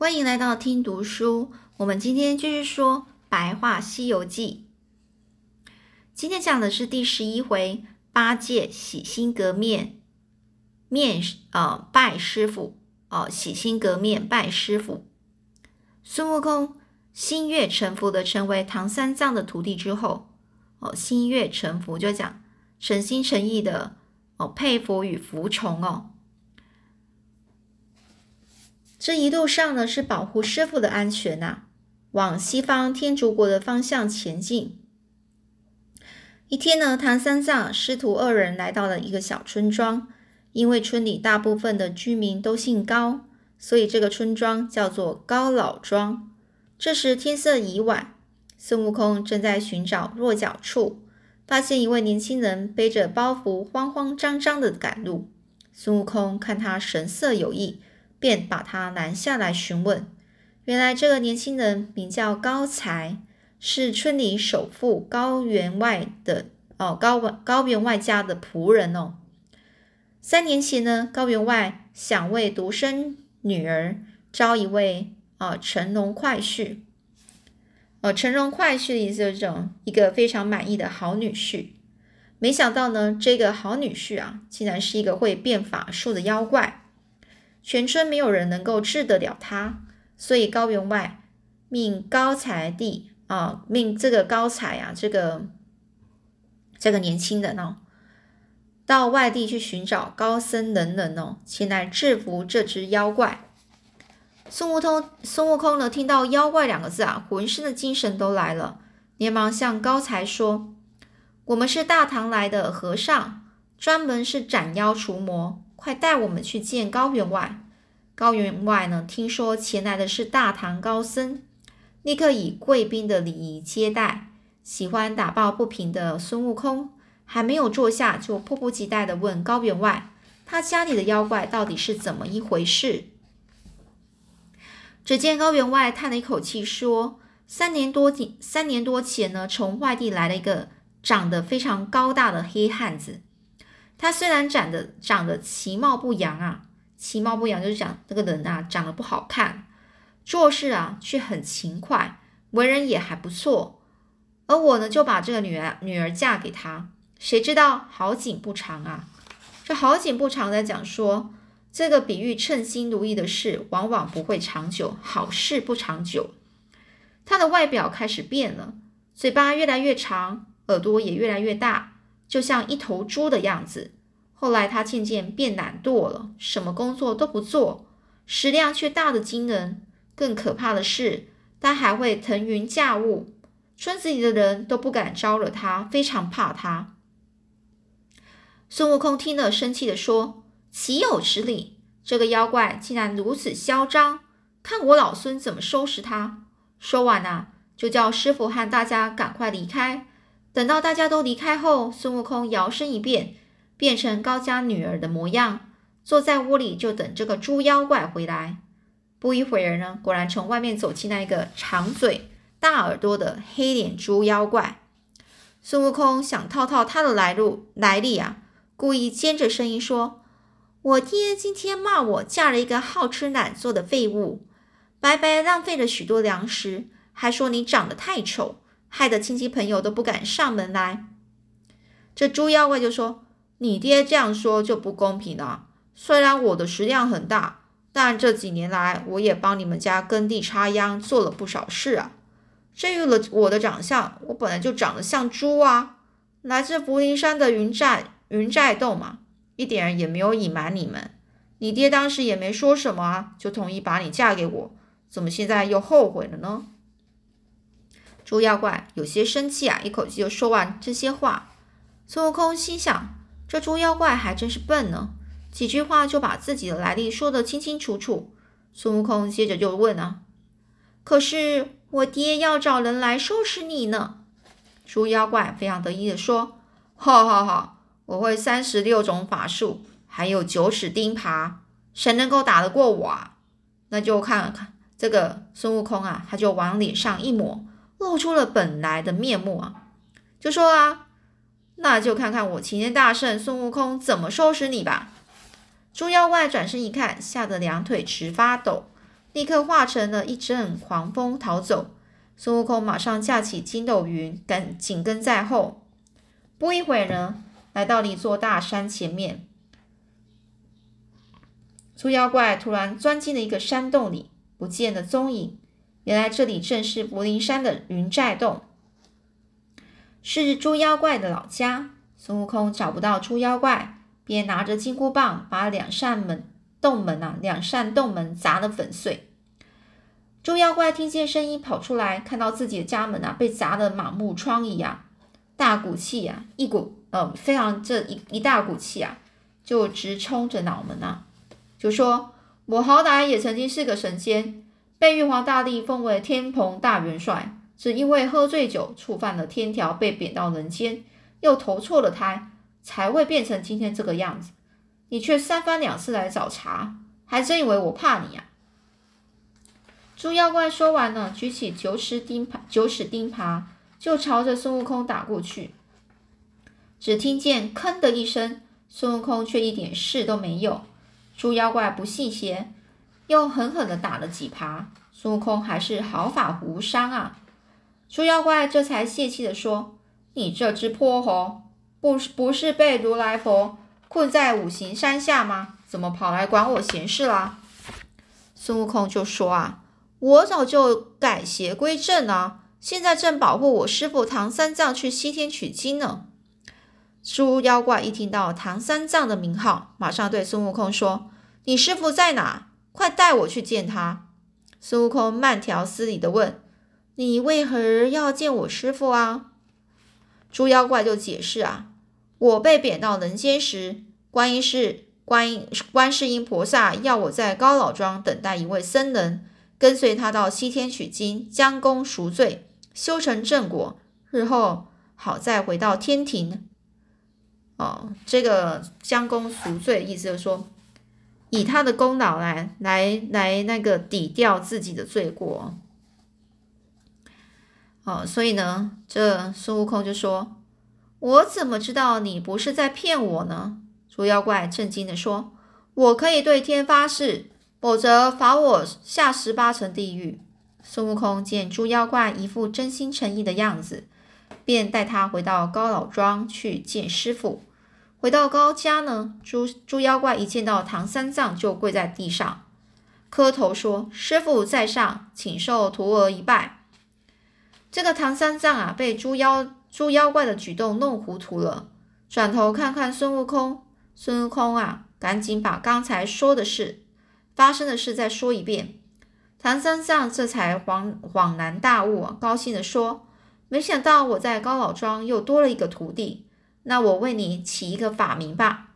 欢迎来到听读书。我们今天继续说《白话西游记》。今天讲的是第十一回八戒洗心革面，面呃拜师傅哦，洗心革面拜师傅。孙悟空心悦诚服的成为唐三藏的徒弟之后，哦，心悦诚服就讲诚心诚意的哦佩服与服从哦。这一路上呢，是保护师傅的安全呐，往西方天竺国的方向前进。一天呢，唐三藏师徒二人来到了一个小村庄，因为村里大部分的居民都姓高，所以这个村庄叫做高老庄。这时天色已晚，孙悟空正在寻找落脚处，发现一位年轻人背着包袱，慌慌张张的赶路。孙悟空看他神色有异。便把他拦下来询问。原来这个年轻人名叫高才，是村里首富高员外的哦高高员外家的仆人哦。三年前呢，高员外想为独生女儿招一位啊乘龙快婿。哦，乘龙快婿的意思就是这种一个非常满意的好女婿。没想到呢，这个好女婿啊，竟然是一个会变法术的妖怪。全村没有人能够治得了他，所以高员外命高才弟啊，命这个高才啊，这个这个年轻人哦，到外地去寻找高僧能人哦，前来制服这只妖怪。孙悟空，孙悟空呢，听到“妖怪”两个字啊，浑身的精神都来了，连忙向高才说：“我们是大唐来的和尚，专门是斩妖除魔。”快带我们去见高员外！高员外呢？听说前来的是大唐高僧，立刻以贵宾的礼仪接待。喜欢打抱不平的孙悟空还没有坐下，就迫不及待地问高员外：“他家里的妖怪到底是怎么一回事？”只见高员外叹了一口气说：“三年多前三年多前呢，从外地来了一个长得非常高大的黑汉子。”他虽然长得长得其貌不扬啊，其貌不扬就是讲这个人啊长得不好看，做事啊却很勤快，为人也还不错。而我呢就把这个女儿女儿嫁给他，谁知道好景不长啊！这好景不长在讲说，这个比喻称心如意的事往往不会长久，好事不长久。他的外表开始变了，嘴巴越来越长，耳朵也越来越大。就像一头猪的样子。后来他渐渐变懒惰了，什么工作都不做，食量却大得惊人。更可怕的是，他还会腾云驾雾，村子里的人都不敢招惹他，非常怕他。孙悟空听了，生气地说：“岂有此理！这个妖怪竟然如此嚣张，看我老孙怎么收拾他！”说完啊，就叫师傅和大家赶快离开。等到大家都离开后，孙悟空摇身一变，变成高家女儿的模样，坐在屋里就等这个猪妖怪回来。不一会儿呢，果然从外面走进来一个长嘴、大耳朵的黑脸猪妖怪。孙悟空想套套他的来路来历啊，故意尖着声音说：“我爹今天骂我嫁了一个好吃懒做的废物，白白浪费了许多粮食，还说你长得太丑。”害得亲戚朋友都不敢上门来。这猪妖怪就说：“你爹这样说就不公平了。虽然我的食量很大，但这几年来我也帮你们家耕地插秧，做了不少事啊。至于了我的长相，我本来就长得像猪啊。来自福陵山的云寨云寨洞嘛，一点也没有隐瞒你们。你爹当时也没说什么啊，就同意把你嫁给我。怎么现在又后悔了呢？”猪妖怪有些生气啊，一口气就说完这些话。孙悟空心想：这猪妖怪还真是笨呢，几句话就把自己的来历说得清清楚楚。孙悟空接着就问啊：“可是我爹要找人来收拾你呢？”猪妖怪非常得意地说：“哈哈哈，我会三十六种法术，还有九齿钉耙，谁能够打得过我啊？那就看看这个孙悟空啊，他就往脸上一抹。”露出了本来的面目啊，就说啊，那就看看我齐天大圣孙悟空怎么收拾你吧。猪妖怪转身一看，吓得两腿直发抖，立刻化成了一阵狂风逃走。孙悟空马上架起筋斗云，跟紧跟在后。不一会儿呢，来到了一座大山前面。猪妖怪突然钻进了一个山洞里，不见了踪影。原来这里正是柏林山的云寨洞，是猪妖怪的老家。孙悟空找不到猪妖怪，便拿着金箍棒把两扇门洞门啊，两扇洞门砸得粉碎。猪妖怪听见声音跑出来，看到自己的家门啊被砸得满目疮痍啊，大股气啊，一股呃非常这一一大股气啊，就直冲着脑门啊。就说：“我好歹也曾经是个神仙，被玉皇大帝封为天蓬大元帅，只因为喝醉酒触犯了天条，被贬到人间，又投错了胎，才会变成今天这个样子。你却三番两次来找茬，还真以为我怕你呀？”猪妖怪说完了，举起九齿钉耙，九齿钉耙就朝着孙悟空打过去。只听见“吭”的一声，孙悟空却一点事都没有。猪妖怪不信邪，又狠狠地打了几耙，孙悟空还是毫发无伤啊！猪妖怪这才泄气地说：“你这只泼猴，不是不是被如来佛困在五行山下吗？怎么跑来管我闲事啦？”孙悟空就说：“啊，我早就改邪归正了，现在正保护我师傅唐三藏去西天取经呢。”猪妖怪一听到唐三藏的名号，马上对孙悟空说：“你师傅在哪？快带我去见他。”孙悟空慢条斯理的问：“你为何要见我师傅啊？”猪妖怪就解释：“啊，我被贬到人间时，观音是观音观世音菩萨要我在高老庄等待一位僧人，跟随他到西天取经，将功赎罪，修成正果，日后好再回到天庭。”哦，这个将功赎罪，意思就是说，以他的功劳来来来那个抵掉自己的罪过。哦，所以呢，这孙悟空就说：“我怎么知道你不是在骗我呢？”猪妖怪震惊的说：“我可以对天发誓，否则罚我下十八层地狱。”孙悟空见猪妖怪一副真心诚意的样子，便带他回到高老庄去见师傅。回到高家呢，猪猪妖怪一见到唐三藏就跪在地上磕头说：“师傅在上，请受徒儿一拜。”这个唐三藏啊，被猪妖猪妖怪的举动弄糊涂了，转头看看孙悟空，孙悟空啊，赶紧把刚才说的事发生的事再说一遍。唐三藏这才恍恍然大悟，高兴的说：“没想到我在高老庄又多了一个徒弟。”那我为你起一个法名吧。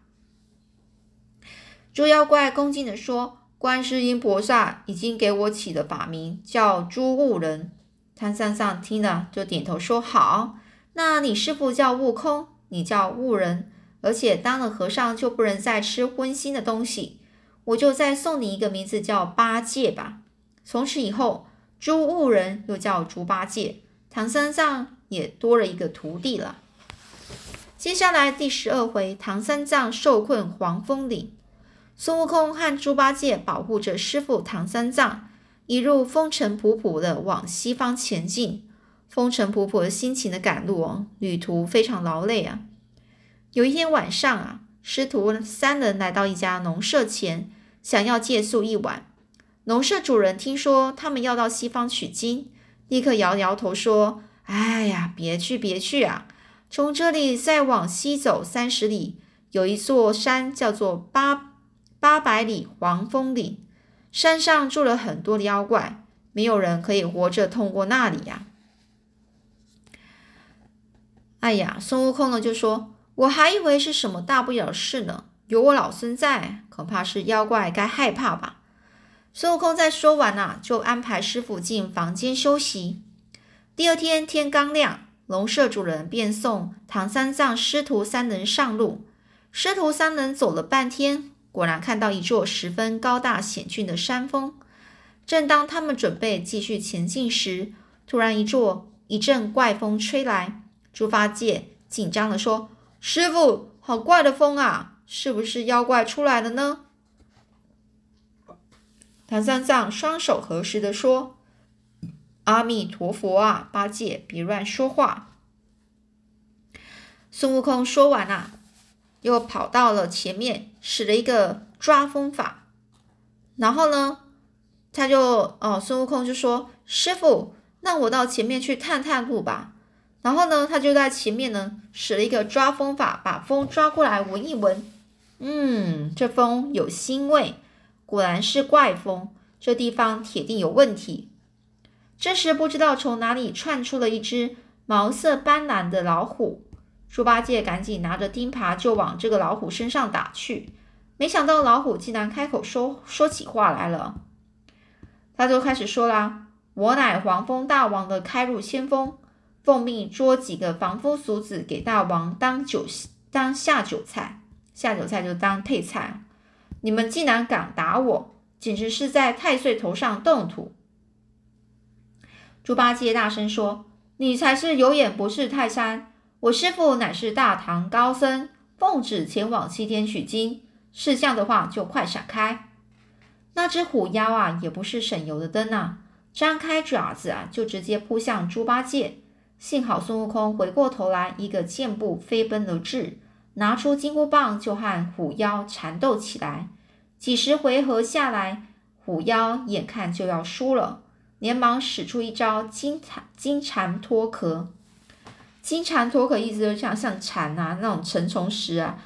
猪妖怪恭敬地说：“观世音菩萨已经给我起的法名叫猪悟人。”唐三藏听了就点头说：“好。那你师傅叫悟空，你叫悟人，而且当了和尚就不能再吃荤腥的东西。我就再送你一个名字叫八戒吧。从此以后，猪悟人又叫猪八戒，唐三藏也多了一个徒弟了。”接下来第十二回，唐三藏受困黄风岭，孙悟空和猪八戒保护着师傅唐三藏，一路风尘仆仆的往西方前进。风尘仆仆的心情的赶路哦，旅途非常劳累啊。有一天晚上啊，师徒三人来到一家农舍前，想要借宿一晚。农舍主人听说他们要到西方取经，立刻摇摇头说：“哎呀，别去，别去啊！”从这里再往西走三十里，有一座山叫做八八百里黄风岭，山上住了很多的妖怪，没有人可以活着通过那里呀。哎呀，孙悟空呢就说：“我还以为是什么大不了的事呢，有我老孙在，恐怕是妖怪该害怕吧。”孙悟空在说完呐，就安排师傅进房间休息。第二天天刚亮。龙舍主人便送唐三藏师徒三人上路。师徒三人走了半天，果然看到一座十分高大险峻的山峰。正当他们准备继续前进时，突然一座一阵怪风吹来。猪八戒紧张地说：“师傅，好怪的风啊！是不是妖怪出来了呢？”唐三藏双手合十的说：“阿弥陀佛啊，八戒，别乱说话。”孙悟空说完啊，又跑到了前面，使了一个抓风法。然后呢，他就哦，孙悟空就说：“师傅，那我到前面去探探路吧。”然后呢，他就在前面呢，使了一个抓风法，把风抓过来闻一闻。嗯，这风有腥味，果然是怪风。这地方铁定有问题。这时，不知道从哪里窜出了一只毛色斑斓的老虎。猪八戒赶紧拿着钉耙就往这个老虎身上打去。没想到老虎竟然开口说说起话来了。他就开始说啦：“我乃黄风大王的开路先锋，奉命捉几个凡夫俗子给大王当酒当下酒菜。”下酒菜就当配菜，你们竟然敢打我，简直是在太岁头上动土！猪八戒大声说：“你才是有眼不识泰山！我师父乃是大唐高僧，奉旨前往西天取经，是这样的话就快闪开！”那只虎妖啊，也不是省油的灯啊，张开爪子啊，就直接扑向猪八戒。幸好孙悟空回过头来，一个箭步飞奔而至。拿出金箍棒就和虎妖缠斗起来，几十回合下来，虎妖眼看就要输了，连忙使出一招金蝉金蝉脱壳。金蝉脱壳意思就像像蝉啊那种成虫时啊，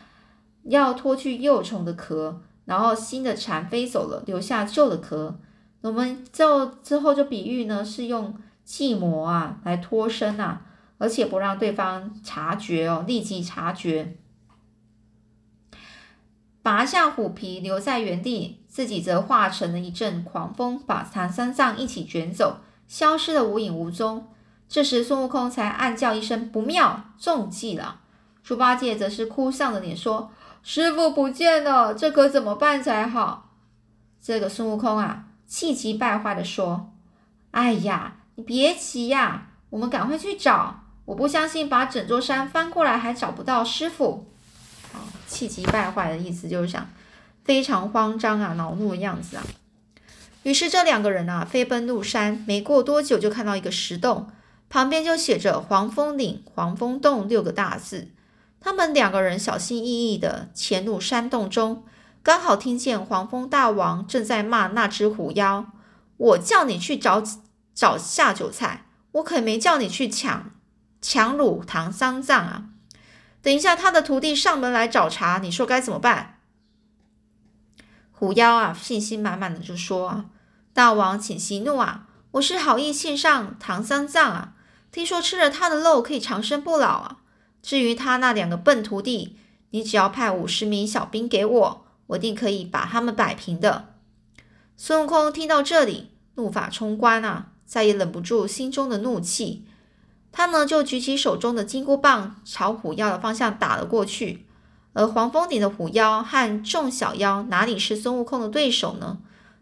要脱去幼虫的壳，然后新的蝉飞走了，留下旧的壳。我们就之后就比喻呢，是用计谋啊来脱身啊，而且不让对方察觉哦，立即察觉。拔下虎皮，留在原地，自己则化成了一阵狂风，把唐三藏一起卷走，消失的无影无踪。这时，孙悟空才暗叫一声：“不妙，中计了！”猪八戒则是哭丧着脸说：“师傅不见了，这可怎么办才好？”这个孙悟空啊，气急败坏的说：“哎呀，你别急呀，我们赶快去找。我不相信，把整座山翻过来还找不到师傅。”气急败坏的意思就是想非常慌张啊，恼怒的样子啊。于是这两个人啊飞奔入山，没过多久就看到一个石洞，旁边就写着“黄风岭黄风洞”六个大字。他们两个人小心翼翼的潜入山洞中，刚好听见黄风大王正在骂那只虎妖：“我叫你去找找下酒菜，我可没叫你去抢抢汝唐三藏啊！”等一下，他的徒弟上门来找茬，你说该怎么办？虎妖啊，信心满满的就说：“啊，大王请息怒啊，我是好意献上唐三藏啊，听说吃了他的肉可以长生不老啊。至于他那两个笨徒弟，你只要派五十名小兵给我，我定可以把他们摆平的。”孙悟空听到这里，怒发冲冠啊，再也忍不住心中的怒气。他呢就举起手中的金箍棒，朝虎妖的方向打了过去。而黄风顶的虎妖和众小妖哪里是孙悟空的对手呢？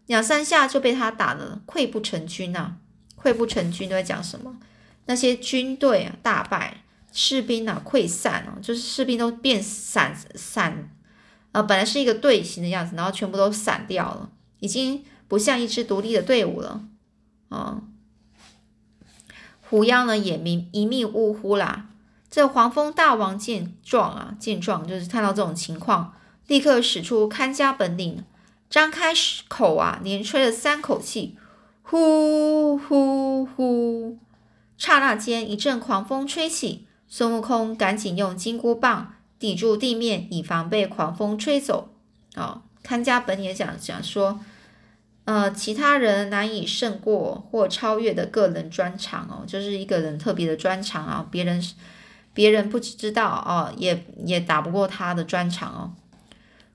两三下就被他打得溃不成军呐！溃不成军都在讲什么？那些军队啊大败，士兵啊溃散了，就是士兵都变散散，呃，本来是一个队形的样子，然后全部都散掉了，已经不像一支独立的队伍了，啊。虎妖呢也迷一命呜呼啦。这黄蜂大王见状啊，见状就是看到这种情况，立刻使出看家本领，张开口啊，连吹了三口气，呼呼呼！刹那间，一阵狂风吹起，孙悟空赶紧用金箍棒抵住地面，以防被狂风吹走。哦，看家本领讲讲说。呃，其他人难以胜过或超越的个人专长哦，就是一个人特别的专长啊，别人别人不知道哦，也也打不过他的专长哦。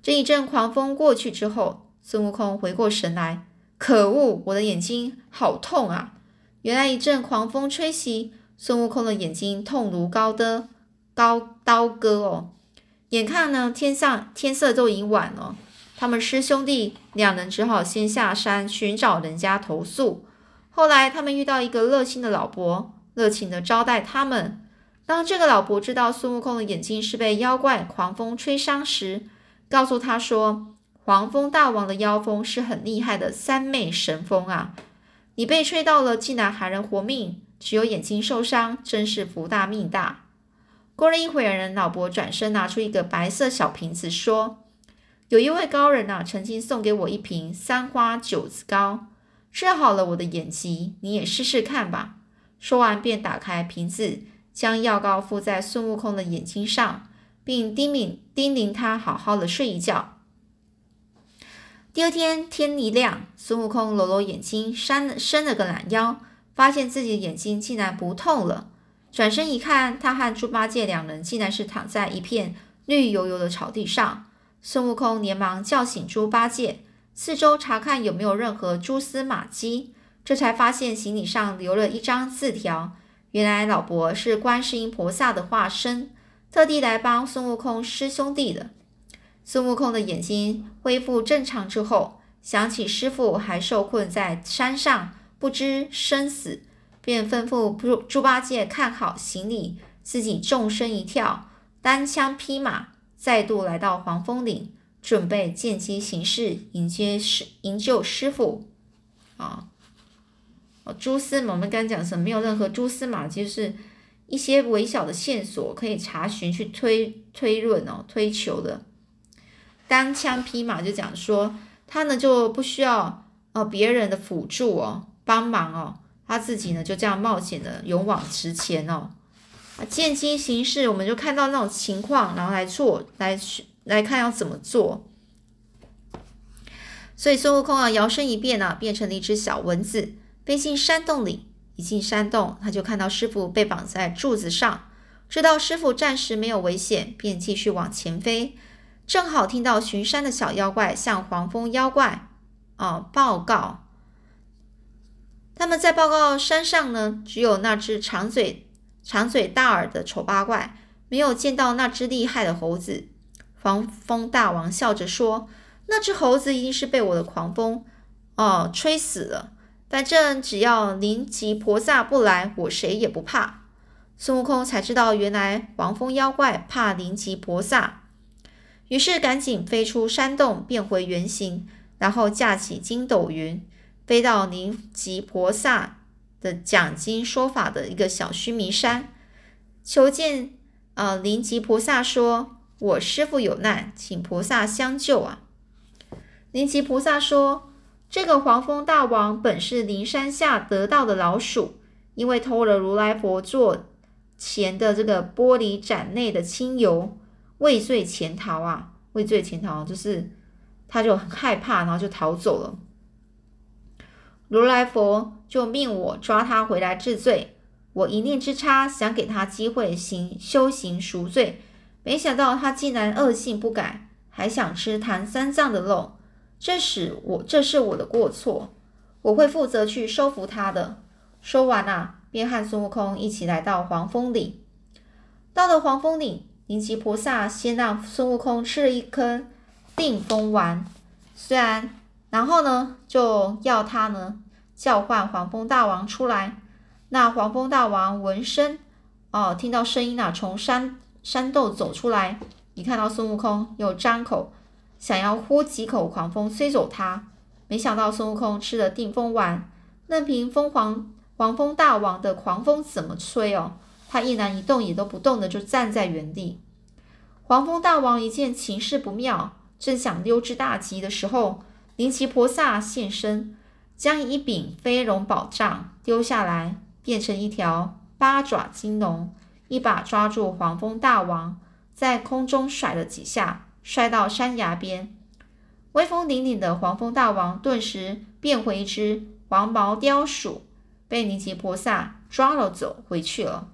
这一阵狂风过去之后，孙悟空回过神来，可恶，我的眼睛好痛啊！原来一阵狂风吹袭，孙悟空的眼睛痛如高的高刀割哦，眼看呢天上天色都已经晚了。他们师兄弟两人只好先下山寻找人家投诉。后来他们遇到一个热心的老伯，热情的招待他们。当这个老伯知道孙悟空的眼睛是被妖怪狂风吹伤时，告诉他说：“黄蜂大王的妖风是很厉害的三昧神风啊！你被吹到了，竟然还能活命，只有眼睛受伤，真是福大命大。过了一会儿，人老伯转身拿出一个白色小瓶子，说：“有一位高人啊，曾经送给我一瓶三花九子膏，治好了我的眼疾，你也试试看吧。”说完，便打开瓶子，将药膏敷在孙悟空的眼睛上，并叮咛叮咛他好好的睡一觉。第二天天一亮，孙悟空揉揉眼睛，伸伸了个懒腰，发现自己的眼睛竟然不痛了。转身一看，他和猪八戒两人竟然是躺在一片绿油油的草地上。孙悟空连忙叫醒猪八戒，四周查看有没有任何蛛丝马迹。这才发现行李上留了一张字条，原来老伯是观世音菩萨的化身，特地来帮孙悟空师兄弟的。孙悟空的眼睛恢复正常之后，想起师傅还受困在山上，不知生死，便吩咐猪猪八戒看好行李，自己纵身一跳，单枪匹马，再度来到黄风岭，准备见机行事，迎接师营救师傅。啊！哦蛛丝，我们刚讲什么？没有任何蛛丝马迹，是一些微小的线索可以查询、去推推论哦、推求的。单枪匹马就讲说，他呢就不需要哦别人的辅助哦、帮忙哦，他自己呢就这样冒险的勇往直前哦。啊，见机行事，我们就看到那种情况，然后来做，来去来看要怎么做。所以孙悟空啊，摇身一变啊，变成了一只小蚊子。飞进山洞里，一进山洞，他就看到师傅被绑在柱子上，知道师傅暂时没有危险，便继续往前飞。正好听到巡山的小妖怪向黄蜂妖怪哦报告，他们在报告山上呢，只有那只长嘴长嘴大耳的丑八怪，没有见到那只厉害的猴子。黄蜂大王笑着说：“那只猴子一定是被我的狂风哦吹死了。”反正只要灵吉菩萨不来，我谁也不怕。孙悟空才知道，原来黄风妖怪怕灵吉菩萨，于是赶紧飞出山洞，变回原形，然后架起筋斗云，飞到灵吉菩萨的讲经说法的一个小须弥山，求见呃灵吉菩萨说：“我师父有难，请菩萨相救啊。”灵吉菩萨说。这个黄蜂大王本是灵山下得道的老鼠，因为偷了如来佛座前的这个玻璃盏内的清油，畏罪潜逃啊！畏罪潜逃就是他就很害怕，然后就逃走了。如来佛就命我抓他回来治罪。我一念之差，想给他机会行修行赎罪，没想到他竟然恶性不改，还想吃唐三藏的肉。这是我这是我的过错，我会负责去收服他的。说完啊，便和孙悟空一起来到黄风岭。到了黄风岭，灵吉菩萨先让孙悟空吃了一颗定风丸，虽然，然后呢，就要他呢叫唤黄风大王出来。那黄风大王闻声，哦，听到声音啊，从山山洞走出来，一看到孙悟空，又张口。想要呼几口狂风吹走他，没想到孙悟空吃了定风丸，任凭疯狂黄蜂大王的狂风怎么吹哦，他一然一动也都不动的就站在原地。黄蜂大王一见情势不妙，正想溜之大吉的时候，灵奇菩萨现身，将一柄飞龙宝杖丢下来，变成一条八爪金龙，一把抓住黄蜂大王，在空中甩了几下。摔到山崖边，威风凛凛的黄蜂大王顿时变回一只黄毛雕鼠，被尼吉菩萨抓了走回去了。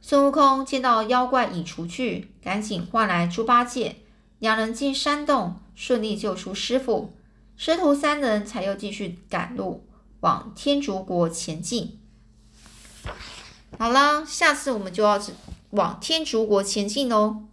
孙悟空见到妖怪已除去，赶紧唤来猪八戒，两人进山洞，顺利救出师傅。师徒三人才又继续赶路往天竺国前进。好了，下次我们就要往天竺国前进喽。